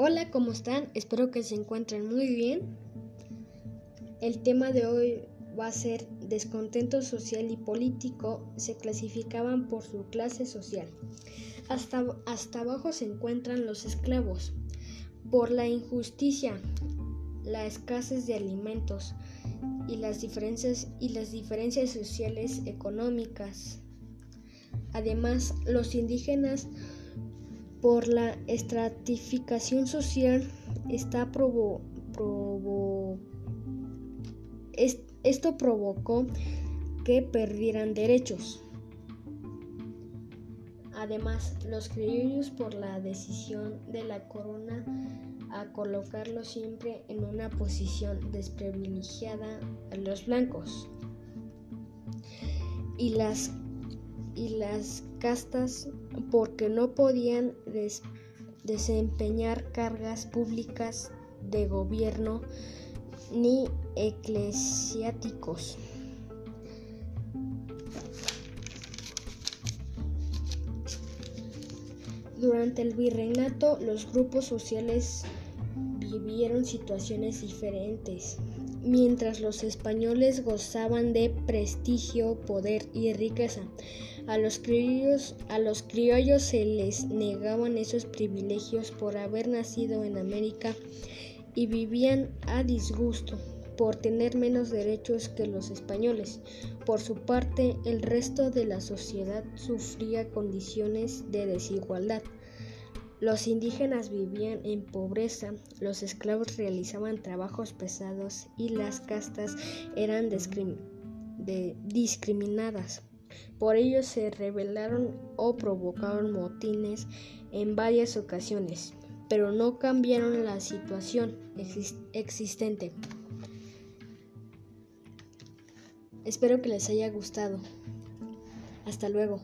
Hola, ¿cómo están? Espero que se encuentren muy bien. El tema de hoy va a ser descontento social y político se clasificaban por su clase social. Hasta, hasta abajo se encuentran los esclavos. Por la injusticia, la escasez de alimentos y las diferencias, y las diferencias sociales económicas. Además, los indígenas por la estratificación social está esto provocó que perdieran derechos. Además, los criollos por la decisión de la corona a colocarlo siempre en una posición desprivilegiada a los blancos. Y las y las castas porque no podían desempeñar cargas públicas de gobierno ni eclesiásticos. Durante el virreinato los grupos sociales vivieron situaciones diferentes. Mientras los españoles gozaban de prestigio, poder y riqueza, a los criollos, a los criollos se les negaban esos privilegios por haber nacido en América y vivían a disgusto por tener menos derechos que los españoles. Por su parte, el resto de la sociedad sufría condiciones de desigualdad. Los indígenas vivían en pobreza, los esclavos realizaban trabajos pesados y las castas eran discriminadas. Por ello se rebelaron o provocaron motines en varias ocasiones, pero no cambiaron la situación existente. Espero que les haya gustado. Hasta luego.